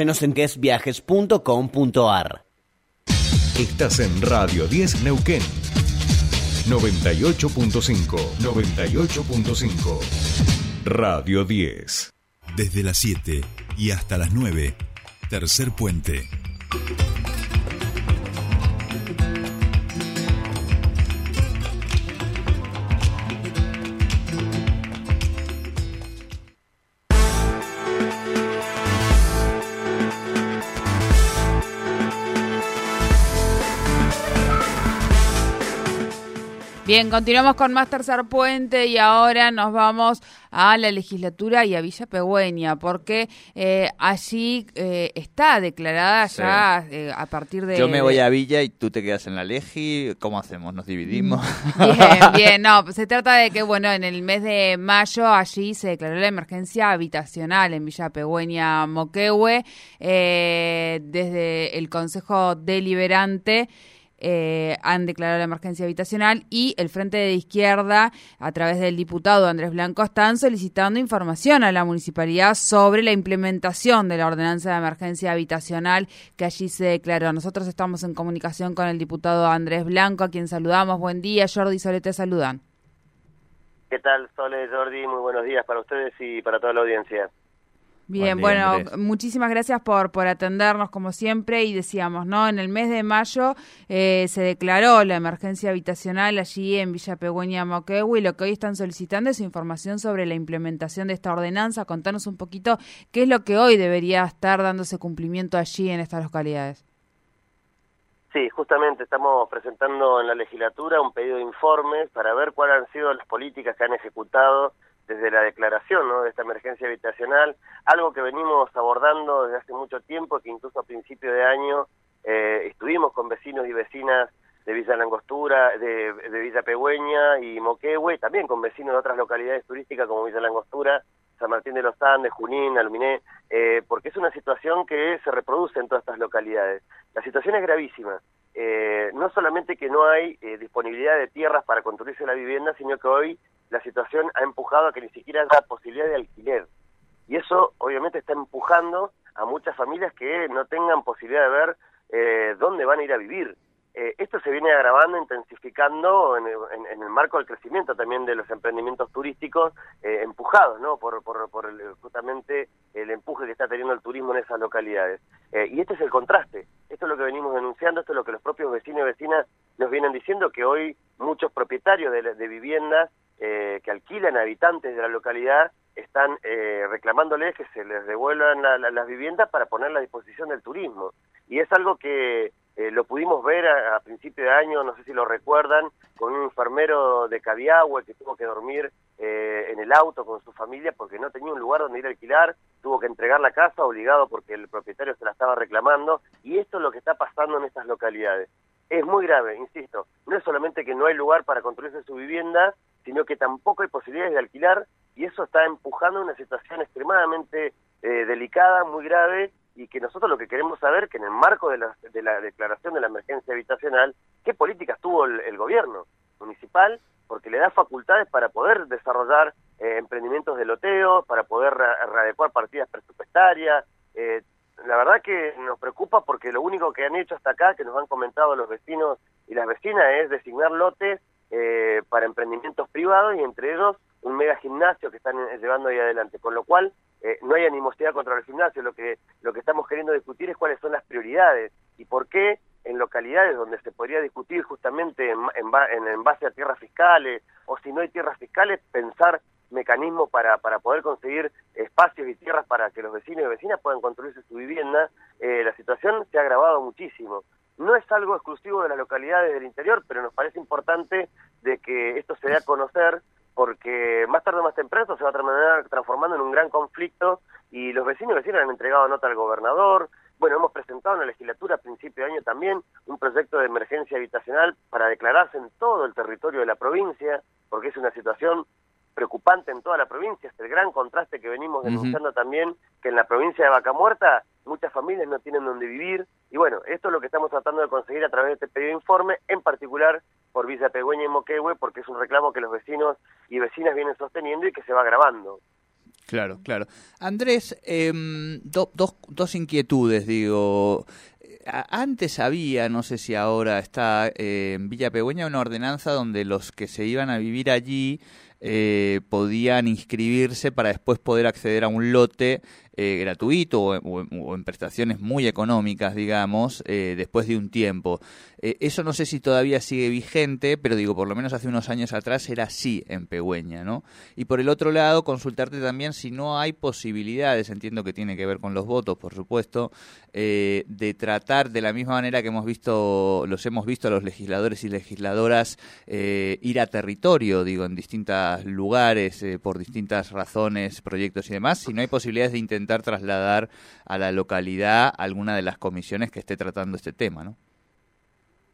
Menos en quesviajes.com.ar. Estás en Radio 10 Neuquén. 98.5. 98.5. Radio 10. Desde las 7 y hasta las 9. Tercer puente. Bien, continuamos con más Tercer Puente y ahora nos vamos a la legislatura y a Villa Pegüeña, porque eh, allí eh, está declarada ya eh, a partir de... Yo me voy a Villa y tú te quedas en la Legi, ¿cómo hacemos? ¿Nos dividimos? Bien, bien, no, se trata de que, bueno, en el mes de mayo allí se declaró la emergencia habitacional en Villa Pegüeña Moquehue, desde el Consejo Deliberante. Eh, han declarado la emergencia habitacional y el Frente de Izquierda, a través del diputado Andrés Blanco, están solicitando información a la municipalidad sobre la implementación de la ordenanza de emergencia habitacional que allí se declaró. Nosotros estamos en comunicación con el diputado Andrés Blanco, a quien saludamos. Buen día, Jordi y Sole te saludan. ¿Qué tal, Sole, Jordi? Muy buenos días para ustedes y para toda la audiencia. Bien, bueno, muchísimas gracias por, por atendernos como siempre y decíamos, ¿no? En el mes de mayo eh, se declaró la emergencia habitacional allí en Villa Pegüeña Moquehue y lo que hoy están solicitando es información sobre la implementación de esta ordenanza. Contanos un poquito qué es lo que hoy debería estar dándose cumplimiento allí en estas localidades. Sí, justamente estamos presentando en la legislatura un pedido de informes para ver cuáles han sido las políticas que han ejecutado desde la declaración ¿no? de esta emergencia habitacional, algo que venimos abordando desde hace mucho tiempo, que incluso a principio de año eh, estuvimos con vecinos y vecinas de Villa Langostura, de, de Villa Pegüeña y Moquehue, también con vecinos de otras localidades turísticas como Villa Langostura, San Martín de los Andes, Junín, Aluminé, eh, porque es una situación que se reproduce en todas estas localidades. La situación es gravísima. Eh, no solamente que no hay eh, disponibilidad de tierras para construirse la vivienda, sino que hoy la situación ha empujado a que ni siquiera haya posibilidad de alquiler. Y eso obviamente está empujando a muchas familias que no tengan posibilidad de ver eh, dónde van a ir a vivir. Eh, esto se viene agravando, intensificando en, el marco del crecimiento también de los emprendimientos turísticos, eh, empujados ¿no? por, por, por justamente el empuje que está teniendo el turismo en esas localidades. y este es el contraste, esto es lo que venimos denunciando, esto es lo que los propios vecinos y vecinas nos vienen diciendo, que hoy muchos propietarios de viviendas eh, que alquilan a habitantes de la localidad están eh, reclamándoles que se les devuelvan las viviendas para ponerla a disposición del turismo. Y es algo que eh, lo pudimos ver a, principio de año, no sé si lo recuerdan, con un enfermero de Cabiagüe que tuvo que dormir eh, en el auto con su familia porque no tenía un lugar donde ir a alquilar, tuvo que entregar la casa obligado porque el propietario se la estaba reclamando. Y esto es lo que está pasando en estas localidades. Es muy grave, insisto, no es solamente que no hay lugar para construirse su vivienda, sino que tampoco hay posibilidades de alquilar y eso está empujando una situación extremadamente eh, delicada, muy grave y que nosotros lo que queremos saber que en el marco de la, de la declaración de la emergencia habitacional, qué políticas tuvo el, gobierno municipal, porque le da facultades para poder desarrollar eh, emprendimientos de loteo, para poder readecuar partidas presupuestarias. Eh, la verdad que nos preocupa porque lo único que han hecho hasta acá, que nos han comentado los vecinos y las vecinas, es designar lotes eh, para emprendimientos privados y entre ellos un mega gimnasio que están llevando ahí adelante, con lo cual eh, no hay animosidad contra el gimnasio, lo que, lo que estamos queriendo discutir es cuáles son las prioridades y por qué en localidades donde se podría discutir justamente en, en, base a tierras fiscales o si no hay tierras fiscales, pensar mecanismos para, para poder conseguir espacios y tierras para que los vecinos y vecinas puedan construirse su vivienda, eh, la situación se ha agravado muchísimo. No es algo exclusivo de las localidades del interior, pero nos parece importante de que esto se dé a conocer porque más tarde o más temprano se va a terminar transformando en un gran conflicto y los vecinos y vecinas han entregado nota al gobernador. Bueno, hemos presentado en la legislatura a principio de año también un proyecto de emergencia habitacional para declararse en todo el territorio de la provincia, porque es una situación preocupante en toda la provincia, es el gran contraste que venimos denunciando también, que en la provincia de Vaca Muerta muchas familias no tienen donde vivir, y bueno, esto es lo que estamos tratando de conseguir a través de este pedido de informe, en particular por Villa Pegüeña y Moquehue, porque es un reclamo que los vecinos y vecinas vienen sosteniendo y que se va agravando. Claro, claro. Andrés, em, do- dos, dos inquietudes, digo. Antes había, no sé si ahora está eh, en Villa Pegüeña, una ordenanza donde los que se iban a vivir allí eh, podían inscribirse para después poder acceder a un lote eh, gratuito o, en prestaciones muy económicas, digamos, eh, después de un tiempo. Eh, eso no sé si todavía sigue vigente, pero digo, por lo menos hace unos años atrás era así en Pegüeña, ¿no? Y por el otro lado, consultarte también si no hay posibilidades, entiendo que tiene que ver con los votos, por supuesto, de tratar de la misma manera que hemos visto, los hemos visto a los legisladores y legisladoras ir a territorio, digo, en distintos lugares, por distintas razones, proyectos y demás, si no hay posibilidades de intentar trasladar a la localidad alguna de las comisiones que esté tratando este tema, ¿no?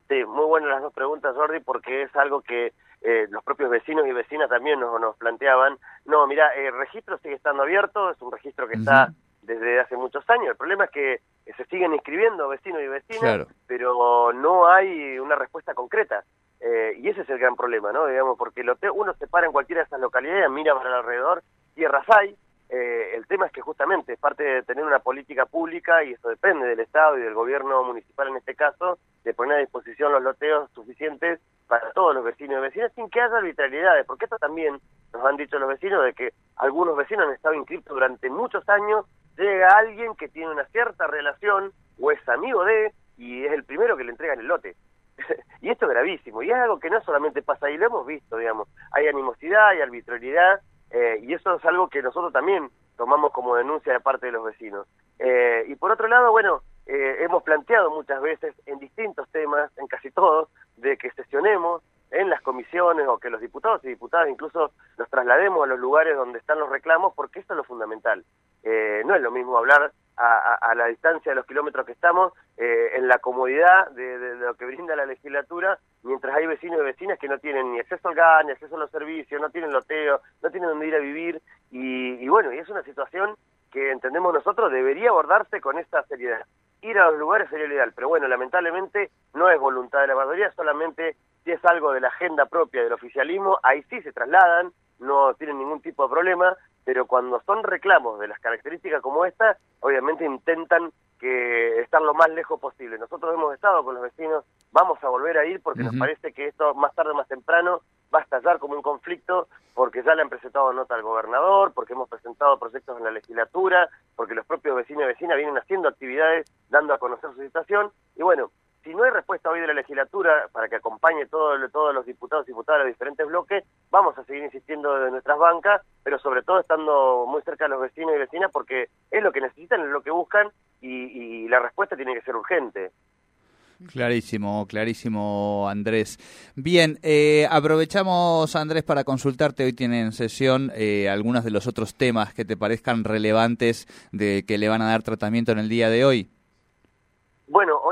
Sí, muy buenas las dos preguntas, Jordi, porque es algo que eh, los propios vecinos y vecinas también nos, nos planteaban. No, mira, el registro sigue estando abierto, es un registro que está desde hace muchos años. El problema es que eh, se siguen inscribiendo vecinos y vecinas, Claro. pero no hay una respuesta concreta. Eh, y ese es el gran problema, ¿no? Digamos, porque el hotel, uno se para en cualquiera de esas localidades, mira para alrededor, tierras hay. Eh, el tema es que justamente es parte de tener una política pública y eso depende del Estado y del gobierno municipal en este caso, de poner a disposición los loteos suficientes para todos los vecinos y vecinas sin que haya arbitrariedades, porque esto también nos han dicho los vecinos de que algunos vecinos han estado inscritos durante muchos años, llega alguien que tiene una cierta relación o es amigo de y es el primero que le entregan el lote. y esto es gravísimo, y es algo que no solamente pasa ahí, lo hemos visto, digamos, hay animosidad, hay arbitrariedad, eh, y eso es algo que nosotros también tomamos como denuncia de parte de los vecinos. Eh, y por otro lado, bueno, eh, hemos planteado muchas veces en distintos temas, en casi todos, de que sesionemos en las comisiones o que los diputados y diputadas incluso nos traslademos a los lugares donde están los reclamos, porque esto es lo fundamental. Eh, no es lo mismo hablar a, a- la distancia de los kilómetros que estamos, eh, en la comodidad de, de- lo que brinda la legislatura, mientras hay vecinos y vecinas que no tienen ni acceso al gas, ni acceso a los servicios, no tienen loteo, no tienen dónde ir a vivir, y, y bueno, y es una situación que entendemos nosotros debería abordarse con esta seriedad. Ir a los lugares sería lo ideal, pero bueno, lamentablemente no es voluntad de la mayoría, solamente si es algo de la agenda propia del oficialismo, ahí sí se trasladan, no tienen ningún tipo de problema, pero cuando son reclamos de las características como esta, obviamente intentan que estar lo más lejos posible. Nosotros hemos estado con los vecinos, vamos a volver a ir porque nos parece que esto más tarde o más temprano va a estallar como un conflicto porque ya le han presentado nota al gobernador, porque hemos presentado proyectos en la legislatura, porque los propios vecinos y vecinas vienen haciendo actividades dando a conocer su situación y bueno, si no hay respuesta hoy de la legislatura para que acompañe todo, todos los diputados y diputadas de los diferentes bloques, vamos a seguir insistiendo desde nuestras bancas, pero sobre todo estando muy cerca de los vecinos y vecinas porque es lo que necesitan, es lo que buscan y, y la respuesta tiene que ser urgente. Clarísimo, clarísimo, Andrés. Bien, eh, aprovechamos, Andrés, para consultarte. Hoy tienen sesión eh, algunos de los otros temas que te parezcan relevantes de que le van a dar tratamiento en el día de hoy.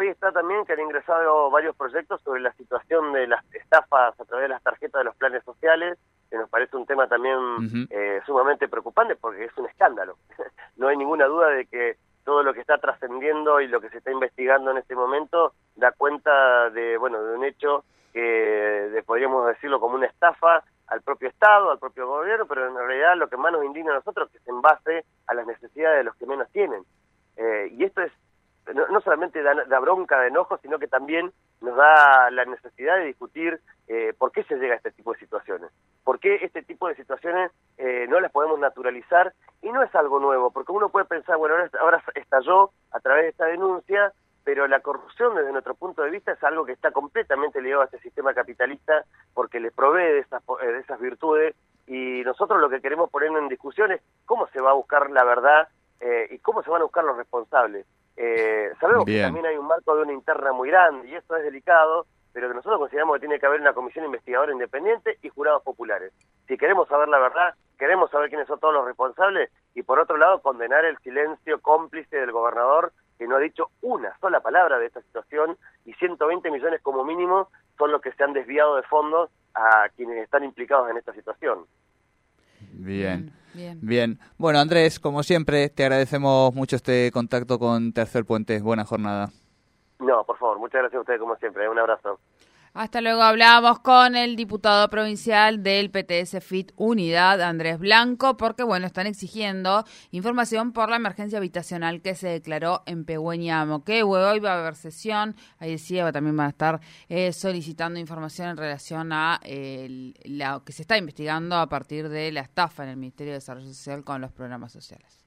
Hoy está también que han ingresado varios proyectos sobre la situación de las estafas a través de las tarjetas de los planes sociales, que nos parece un tema también eh, sumamente preocupante porque es un escándalo. no hay ninguna duda de que todo lo que está trascendiendo y lo que se está investigando en este momento da cuenta de, bueno, de un hecho que de- podríamos decirlo como una estafa al propio Estado, al propio gobierno, pero en realidad lo que más nos indigna a nosotros es que es en base a las necesidades de los que menos tienen. Eh, y esto es no, no solamente da, da bronca, de enojo, sino que también nos da la necesidad de discutir eh, por qué se llega a este tipo de situaciones. ¿Por qué este tipo de situaciones eh, no las podemos naturalizar? Y no es algo nuevo, porque uno puede pensar, bueno, ahora, ahora estalló a través de esta denuncia, pero la corrupción desde nuestro punto de vista es algo que está completamente ligado a este sistema capitalista porque le provee de esas, eh, de esas virtudes y nosotros lo que queremos poner en discusión es cómo se va a buscar la verdad eh, y cómo se van a buscar los responsables. Eh, sabemos que también hay un marco de una interna muy grande y esto es delicado, pero que nosotros consideramos que tiene que haber una comisión investigadora independiente y jurados populares. Si queremos saber la verdad, queremos saber quiénes son todos los responsables y por otro lado condenar el silencio cómplice del gobernador que no ha dicho una sola palabra de esta situación y 120 millones como mínimo son los que se han desviado de fondos a quienes están implicados en esta situación. Bien. Bien. Bien. Bueno, Andrés, como siempre, te agradecemos mucho este contacto con Tercer Puente. Buena jornada. No, por favor, muchas gracias a ustedes como siempre. Un abrazo. Hasta luego hablamos con el diputado provincial del PTS FIT Unidad, Andrés Blanco, porque bueno, están exigiendo información por la emergencia habitacional que se declaró en Pegüeña Moquehue. Hoy va a haber sesión, ahí decía, también van a estar eh, solicitando información en relación a eh, lo que se está investigando a partir de la estafa en el Ministerio de Desarrollo Social con los programas sociales.